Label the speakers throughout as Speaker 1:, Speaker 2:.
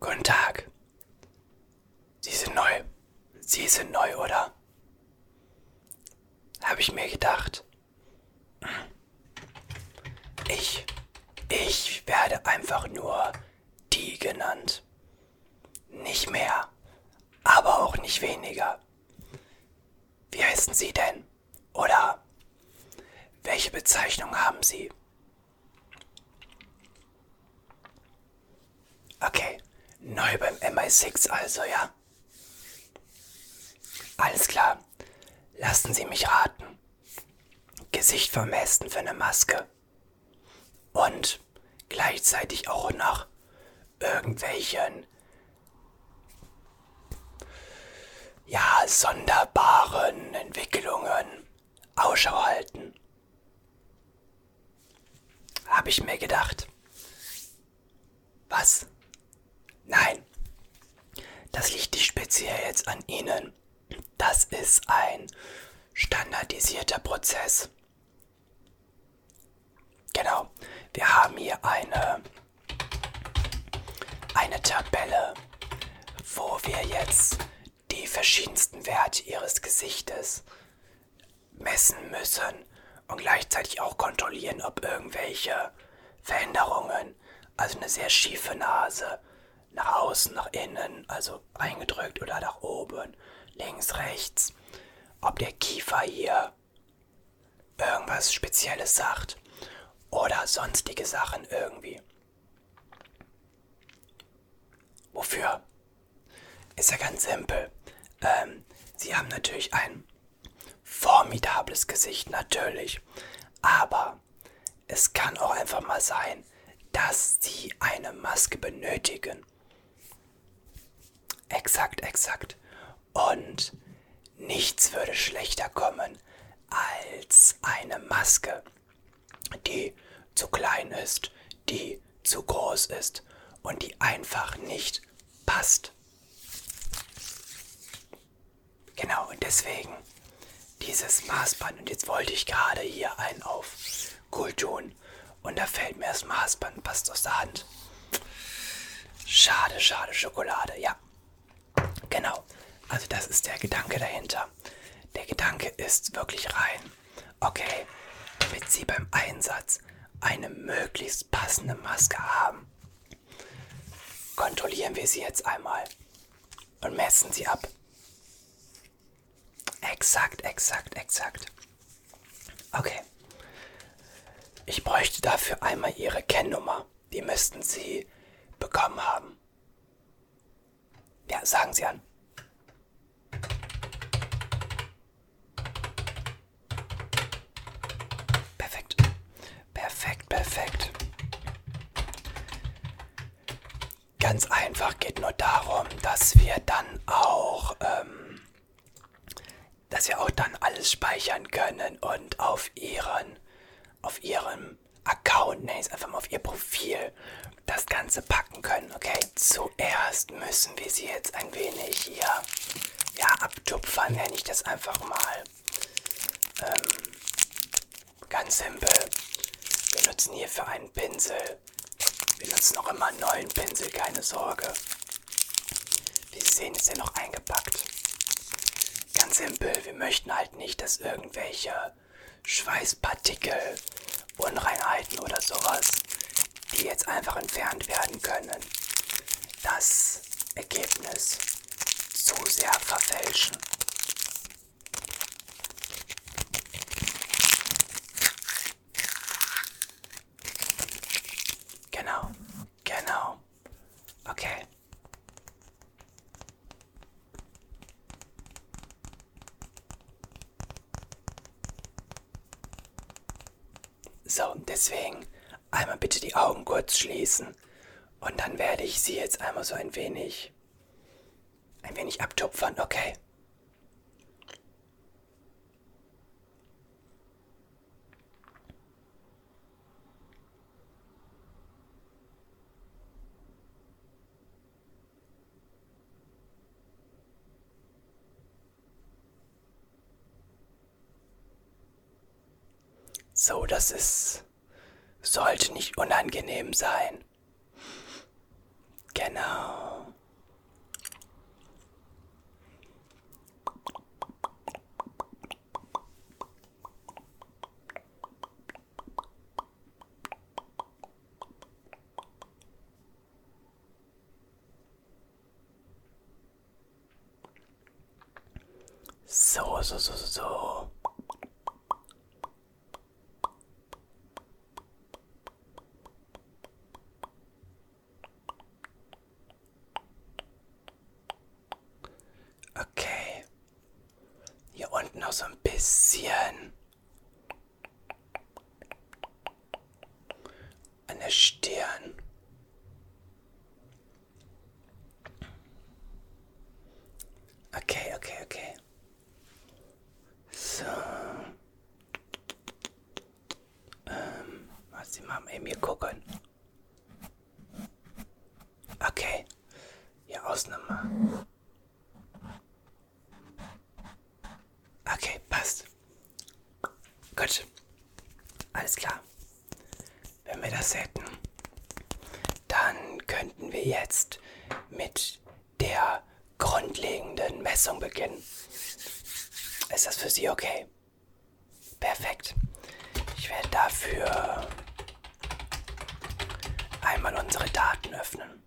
Speaker 1: Guten Tag. Sie sind neu. Sie sind neu, oder? Habe ich mir gedacht. Ich, ich werde einfach nur die genannt. Nicht mehr, aber auch nicht weniger. Wie heißen Sie denn? Oder welche Bezeichnung haben Sie? Okay, neu beim MI6 also, ja? Alles klar. Lassen Sie mich raten. Gesicht vermessen für eine Maske. Und gleichzeitig auch nach irgendwelchen ja, sonderbaren Entwicklungen Ausschau halten. Habe ich mir gedacht. Was? Nein. Das liegt nicht speziell jetzt an Ihnen. Das ist ein standardisierter Prozess. Genau. Wir haben hier eine, eine Tabelle, wo wir jetzt die verschiedensten Werte Ihres Gesichtes messen müssen und gleichzeitig auch kontrollieren, ob irgendwelche Veränderungen, also eine sehr schiefe Nase, nach außen, nach innen, also eingedrückt oder nach oben, links, rechts, ob der Kiefer hier irgendwas Spezielles sagt oder sonstige Sachen irgendwie. Wofür? Ist ja ganz simpel. Ähm, Sie haben natürlich ein formidables Gesicht, natürlich. Aber es kann auch einfach mal sein, dass Sie eine Maske benötigen. Exakt, exakt. Und nichts würde schlechter kommen als eine Maske, die zu klein ist, die zu groß ist und die einfach nicht passt. Genau, und deswegen dieses Maßband. Und jetzt wollte ich gerade hier einen auf cool tun. Und da fällt mir das Maßband, passt aus der Hand. Schade, schade, Schokolade, ja. Genau. Also das ist der Gedanke dahinter. Der Gedanke ist wirklich rein. Okay, damit Sie beim Einsatz eine möglichst passende Maske haben, kontrollieren wir sie jetzt einmal und messen sie ab. Exakt, exakt, exakt. Okay. Ich bräuchte dafür einmal Ihre Kennnummer. Die müssten Sie bekommen haben. Ja, sagen Sie an. Perfekt. Perfekt, perfekt. Ganz einfach geht nur darum, dass wir dann auch, ähm, dass wir auch dann alles speichern können und auf Ihren, auf Ihrem Account, nenne einfach mal auf Ihr Profil, das Ganze packen können, okay? Zuerst müssen wir sie jetzt ein wenig hier, ja, abtupfern, nenne ich das einfach mal. Ähm, ganz simpel. Wir nutzen hierfür einen Pinsel. Wir nutzen auch immer einen neuen Pinsel, keine Sorge. Wie Sie sehen, ist er noch eingepackt. Ganz simpel, wir möchten halt nicht, dass irgendwelche Schweißpartikel, Unreinheiten oder sowas, die jetzt einfach entfernt werden können, das Ergebnis zu sehr verfälschen. Genau, genau. Okay. So, deswegen einmal bitte die Augen kurz schließen und dann werde ich sie jetzt einmal so ein wenig, ein wenig abtupfern, okay? So, das ist. sollte nicht unangenehm sein. Genau. Bisschen. An der Stirn. Okay, okay, okay. So. Ähm, was die Mama eben hier gucken. Okay. Hier außen nochmal. Okay, passt. Gut. Alles klar. Wenn wir das hätten, dann könnten wir jetzt mit der grundlegenden Messung beginnen. Ist das für Sie okay? Perfekt. Ich werde dafür einmal unsere Daten öffnen.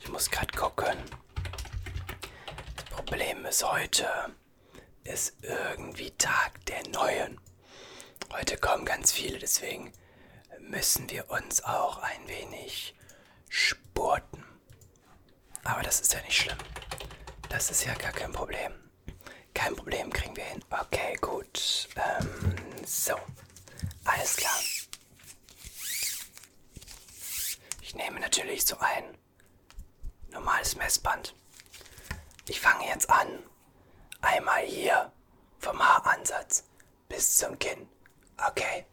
Speaker 1: Ich muss gerade gucken. Das Problem ist heute ist irgendwie Tag der Neuen. Heute kommen ganz viele, deswegen müssen wir uns auch ein wenig spurten. Aber das ist ja nicht schlimm. Das ist ja gar kein Problem. Kein Problem kriegen wir hin. Okay, gut. Ähm, so. Alles klar. Ich nehme natürlich so ein normales Messband. Ich fange jetzt an. Einmal hier vom Haaransatz bis zum Kinn. Okay.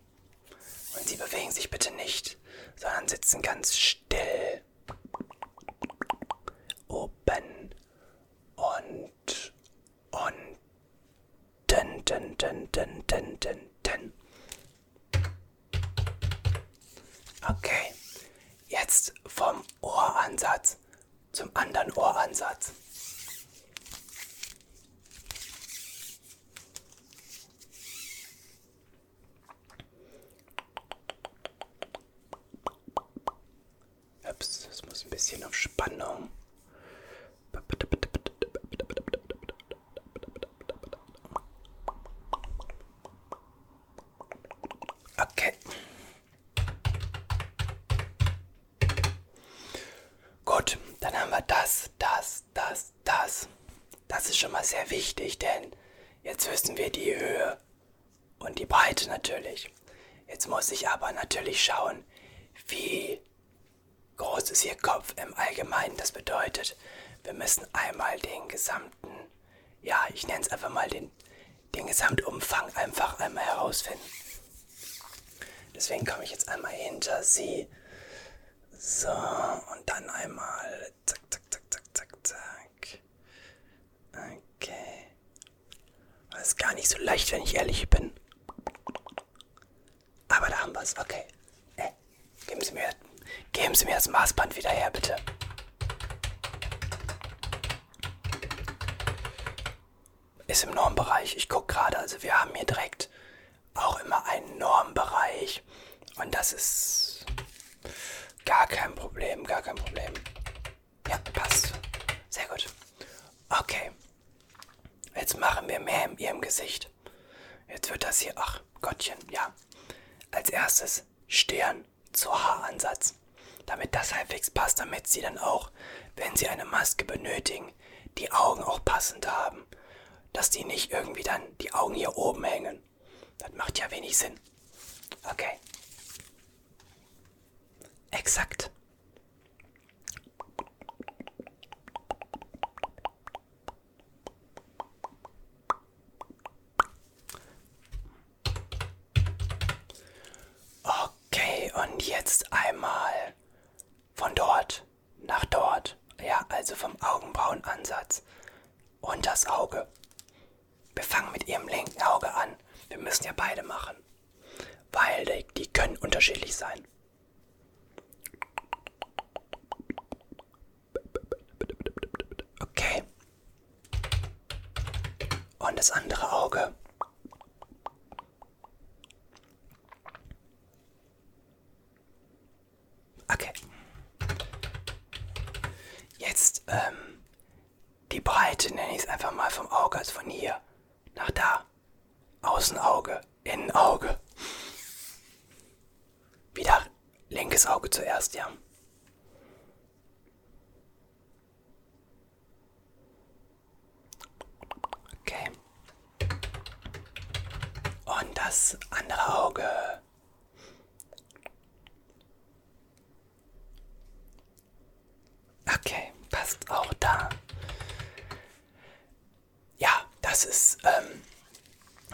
Speaker 1: Und Sie bewegen sich bitte nicht, sondern sitzen ganz still. Oben und unten. Den, den, den, den, den, den. Okay. Jetzt vom Ohransatz zum anderen Ohransatz. Ups, das muss ein bisschen auf Spannung. Okay. Gut, dann haben wir das, das, das, das. Das ist schon mal sehr wichtig, denn jetzt wissen wir die Höhe und die Breite natürlich. Jetzt muss ich aber natürlich schauen, wie groß ist Ihr Kopf im Allgemeinen. Das bedeutet, wir müssen einmal den gesamten, ja, ich nenne es einfach mal den, den Gesamtumfang einfach einmal herausfinden. Deswegen komme ich jetzt einmal hinter Sie. So, und dann einmal. Zack, zack, zack, zack, zack, zack. Okay. Das ist gar nicht so leicht, wenn ich ehrlich bin. Aber da haben wir es. Okay. Äh, geben Sie mir, geben Sie mir das Maßband wieder her, bitte. Ist im Normbereich. Ich gucke gerade, also wir haben hier direkt auch immer einen Normbereich. Und das ist gar kein Problem, gar kein Problem. Ja, passt. Sehr gut. Okay. Jetzt machen wir mehr in Ihrem Gesicht. Jetzt wird das hier, ach Gottchen, ja. Als erstes Stirn zu Haaransatz. Damit das halbwegs passt, damit Sie dann auch, wenn Sie eine Maske benötigen, die Augen auch passend haben. Dass die nicht irgendwie dann die Augen hier oben hängen. Das macht ja wenig Sinn. Okay. Exakt. Okay, und jetzt einmal von dort nach dort. Ja, also vom Augenbrauenansatz und das Auge. Wir fangen mit Ihrem linken Auge an. Wir müssen ja beide machen, weil die, die können unterschiedlich sein. Okay. Und das andere Auge. Okay. Ähm, die Breite, nenne ich es einfach mal vom Auge, also von hier nach da. Außenauge, Innenauge. Wieder linkes Auge zuerst, ja. Okay. Und das andere Auge. Okay, passt auch da. Ja, das ist ähm,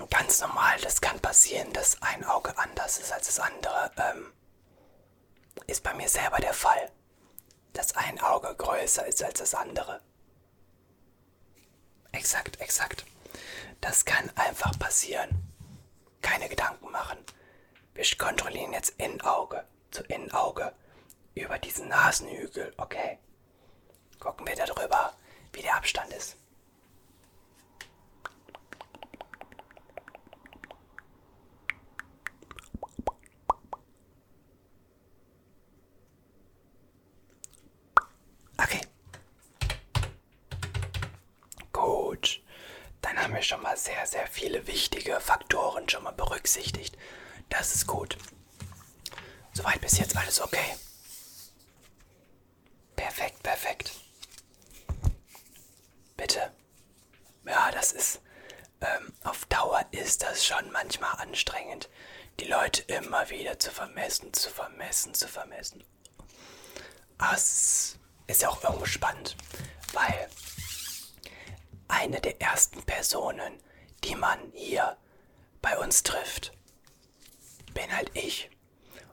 Speaker 1: ganz normal. Das kann passieren, dass ein Auge anders ist als das andere. Ähm, ist bei mir selber der Fall, dass ein Größer ist als das andere. Exakt, exakt. Das kann einfach passieren. Keine Gedanken machen. Wir kontrollieren jetzt Innenauge zu Innenauge über diesen Nasenhügel, okay? Gucken wir darüber, wie der Abstand ist. Okay. Gut. Dann haben wir schon mal sehr, sehr viele wichtige Faktoren schon mal berücksichtigt. Das ist gut. Soweit bis jetzt alles okay. Perfekt, perfekt. Bitte. Ja, das ist. Ähm, auf Dauer ist das schon manchmal anstrengend, die Leute immer wieder zu vermessen, zu vermessen, zu vermessen. Es ist ja auch irgendwo spannend, weil eine der ersten Personen, die man hier bei uns trifft, bin halt ich.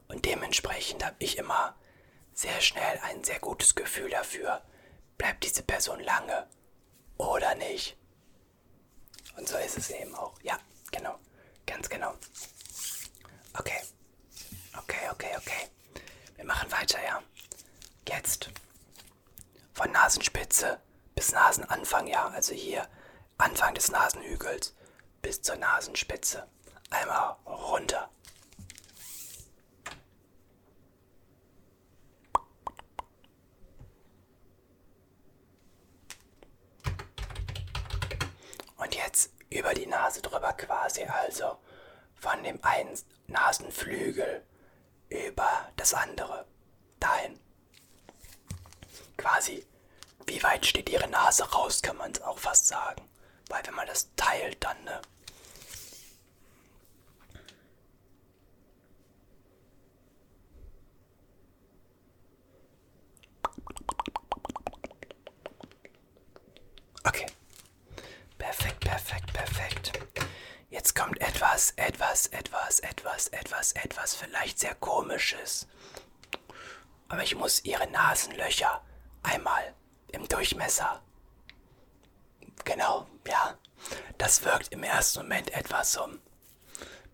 Speaker 1: Und dementsprechend habe ich immer sehr schnell ein sehr gutes Gefühl dafür, bleibt diese Person lange oder nicht. Und so ist es eben auch. Ja, genau. Ganz genau. Okay. Okay, okay, okay. Wir machen weiter, ja. Jetzt. Von Nasenspitze bis Nasenanfang, ja. Also hier Anfang des Nasenhügels bis zur Nasenspitze. Einmal runter. Und jetzt über die Nase drüber quasi, also von dem einen Nasenflügel über das andere. Dahin. Quasi, wie weit steht ihre Nase raus, kann man es auch fast sagen. Weil wenn man das teilt, dann, ne? Okay. Perfekt, perfekt, perfekt. Jetzt kommt etwas, etwas, etwas, etwas, etwas, etwas vielleicht sehr komisches. Aber ich muss ihre Nasenlöcher einmal im Durchmesser. Genau, ja. Das wirkt im ersten Moment etwas so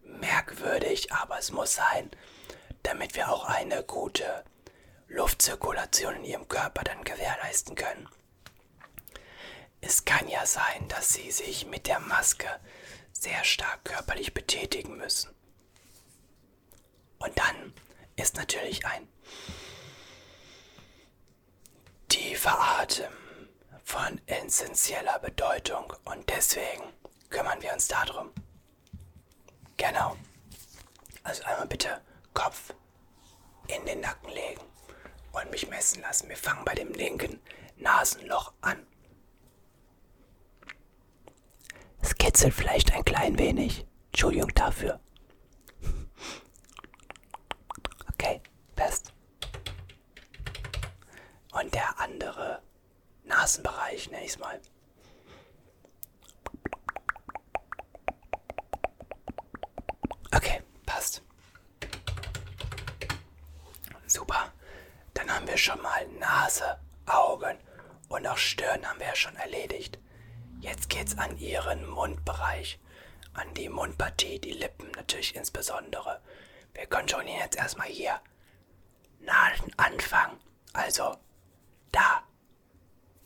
Speaker 1: merkwürdig, aber es muss sein, damit wir auch eine gute Luftzirkulation in ihrem Körper dann gewährleisten können. Es kann ja sein, dass sie sich mit der Maske sehr stark körperlich betätigen müssen. Und dann ist natürlich ein tiefer Atem von essentieller Bedeutung und deswegen kümmern wir uns darum. Genau. Also einmal bitte Kopf in den Nacken legen und mich messen lassen. Wir fangen bei dem linken Nasenloch an. Es kitzelt vielleicht ein klein wenig. Entschuldigung dafür. Okay, best. Und der andere Nasenbereich, nenne ich es mal. Okay, passt. Super. Dann haben wir schon mal Nase, Augen und auch Stirn haben wir ja schon erledigt. Jetzt geht's an Ihren Mundbereich, an die Mundpartie, die Lippen natürlich insbesondere. Wir kontrollieren jetzt erstmal hier. Nasenanfang, also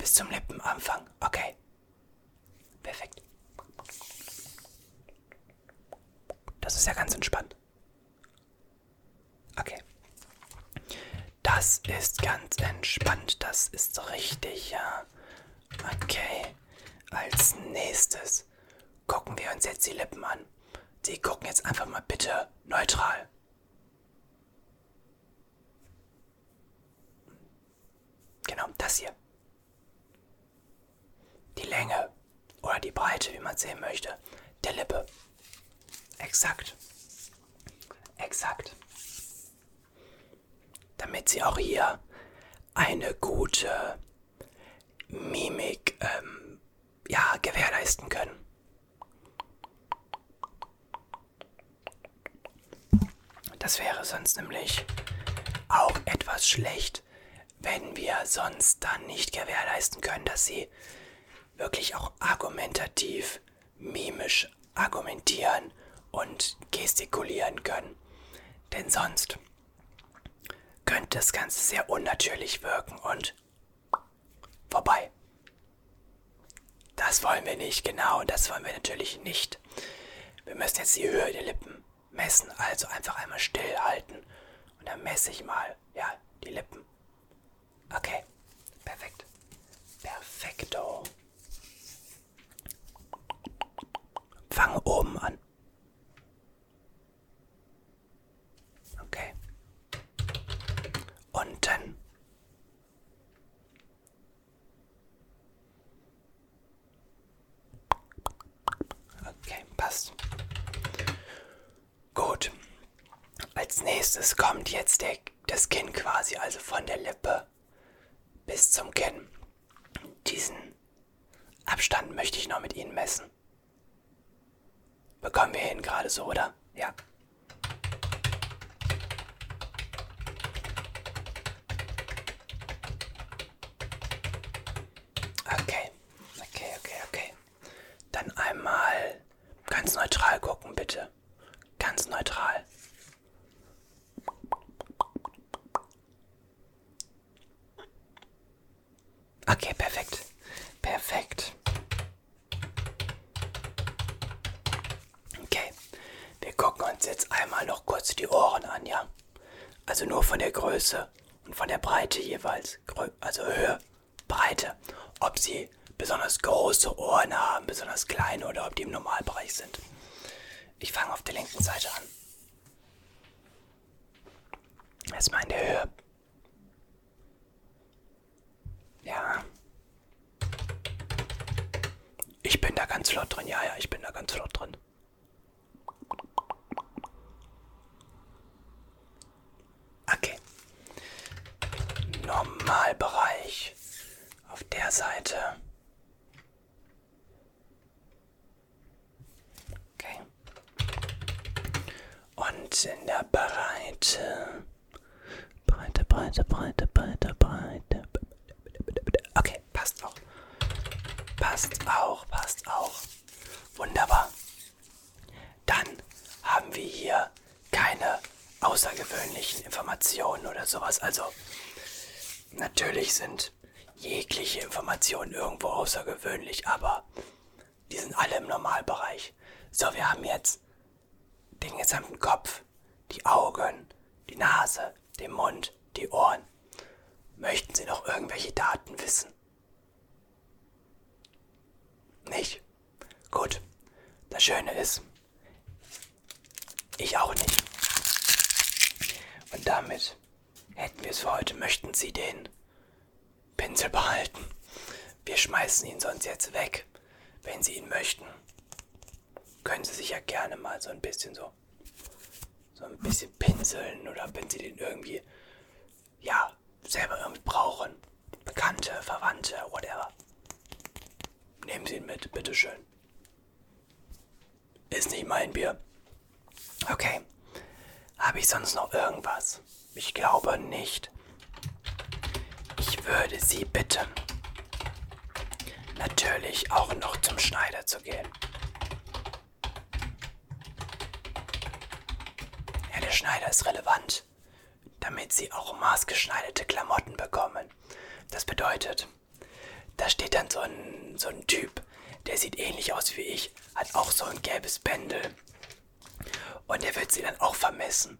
Speaker 1: bis zum Lippenanfang. Okay. Perfekt. Das ist ja ganz entspannt. Okay. Da Das ist ganz entspannt, das ist richtig, ja. Okay, als nächstes gucken wir uns jetzt die Lippen an. Sie gucken jetzt einfach mal bitte neutral. Genau, das hier. Die Länge oder die Breite, wie man sehen möchte, der Lippe. Exakt. Exakt. Damit sie auch hier eine gute Mimik ähm, ja, gewährleisten können. Das wäre sonst nämlich auch etwas schlecht, wenn wir sonst dann nicht gewährleisten können, dass sie wirklich auch argumentativ, mimisch argumentieren und gestikulieren können. Denn sonst könnte das Ganze sehr unnatürlich wirken und vorbei. Das wollen wir nicht, genau, das wollen wir natürlich nicht. Wir müssen jetzt die Höhe der Lippen messen, also einfach einmal stillhalten und dann messe ich mal, ja, die Lippen. Okay, perfekt. Perfekto. Fange oben an. Okay. Unten. Okay, passt. Gut. Als nächstes kommt jetzt der, das Kinn quasi, also von der Lippe bis zum Kinn. Diesen Abstand möchte ich noch mit Ihnen messen. Bekommen wir hin gerade so, oder? Ja. Okay, okay, okay, okay. Dann einmal ganz neutral gucken, bitte. Ganz neutral. Okay, perfekt. Okay, wir gucken uns einmal noch kurz die Ohren an, ja? Also nur von der Größe und von der Breite jeweils. Also Höhe, Breite. Ob sie besonders große Ohren haben, besonders kleine oder ob die im Normalbereich sind. Ich fange auf der linken Seite an. Erstmal in der Höhe. Ja. Ich bin da ganz flott drin. Ja, ja, ich bin da ganz flott drin. Okay. Normalbereich. Auf der Seite. Okay. Und in der Breite. Breite, Breite, Breite, Breite, Breite. Okay, passt auch. Passt auch, passt auch. Wunderbar. Dann haben wir hier keine außergewöhnlichen Informationen oder sowas. Also natürlich sind jegliche Informationen irgendwo außergewöhnlich, aber die sind alle im Normalbereich. So, wir haben jetzt den gesamten Kopf, die Augen, die Nase, den Mund, die Ohren. Möchten Sie noch irgendwelche Daten wissen? Nicht? Gut. Das Schöne ist, ich auch nicht. Und damit hätten wir es für heute. Möchten Sie den Pinsel behalten? Wir schmeißen ihn sonst jetzt weg. Wenn Sie ihn möchten, können Sie sich ja gerne mal so ein bisschen so, so ein bisschen pinseln oder wenn Sie den irgendwie, ja, selber irgendwie brauchen. Bekannte, Verwandte, whatever. Nehmen Sie ihn mit, bitteschön. Ist nicht mein Bier. Okay. Habe ich sonst noch irgendwas? Ich glaube nicht. Ich würde Sie bitten, natürlich auch noch zum Schneider zu gehen. Ja, der Schneider ist relevant, damit Sie auch maßgeschneiderte Klamotten bekommen. Das bedeutet, da steht dann so ein, so ein Typ, der sieht ähnlich aus wie ich, hat auch so ein gelbes Bändel. Und der wird sie dann auch vermessen.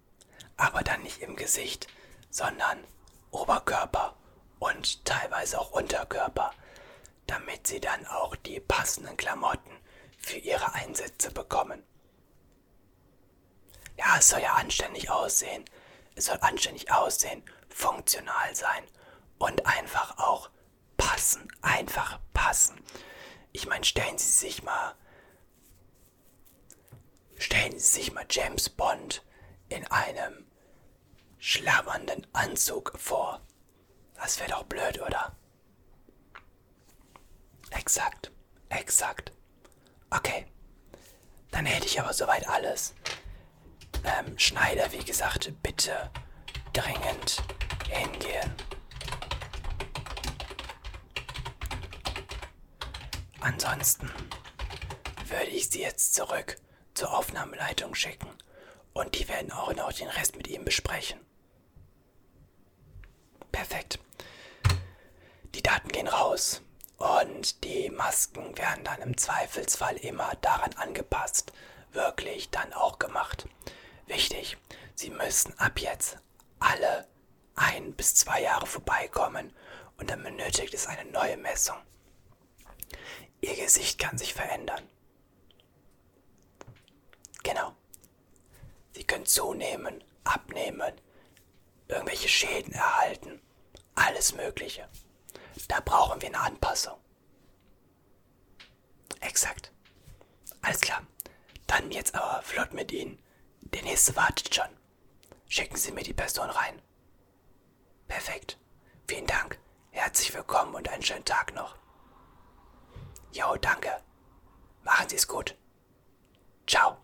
Speaker 1: Aber dann nicht im Gesicht, sondern Oberkörper und teilweise auch Unterkörper, damit sie dann auch die passenden Klamotten für ihre Einsätze bekommen. Ja, es soll ja anständig aussehen. Es soll anständig aussehen, funktional sein und einfach auch passen. Einfach passen. Ich meine, stellen Sie sich mal. Stellen Sie sich mal James Bond in einem schlabbernden Anzug vor. Das wäre doch blöd, oder? Exakt, exakt. Okay, dann hätte ich aber soweit alles. Ähm, Schneider, wie gesagt, bitte dringend hingehen. Ansonsten würde ich sie jetzt zurück zur Aufnahmeleitung schicken und die werden auch noch den Rest mit ihm besprechen. Perfekt. Gehen raus und die Masken werden dann im Zweifelsfall immer daran angepasst, wirklich dann auch gemacht. Wichtig, Sie müssen ab jetzt alle ein bis zwei Jahre vorbeikommen und dann benötigt es eine neue Messung. Ihr Gesicht kann sich verändern. Genau. Sie können zunehmen, abnehmen, irgendwelche Schäden erhalten, alles Mögliche. Da brauchen wir eine Anpassung. Exakt. Alles klar. Dann jetzt aber flott mit Ihnen. Der nächste wartet schon. Schicken Sie mir die Person rein. Perfekt. Vielen Dank. Herzlich willkommen und einen schönen Tag noch. Jo, danke. Machen Sie es gut. Ciao.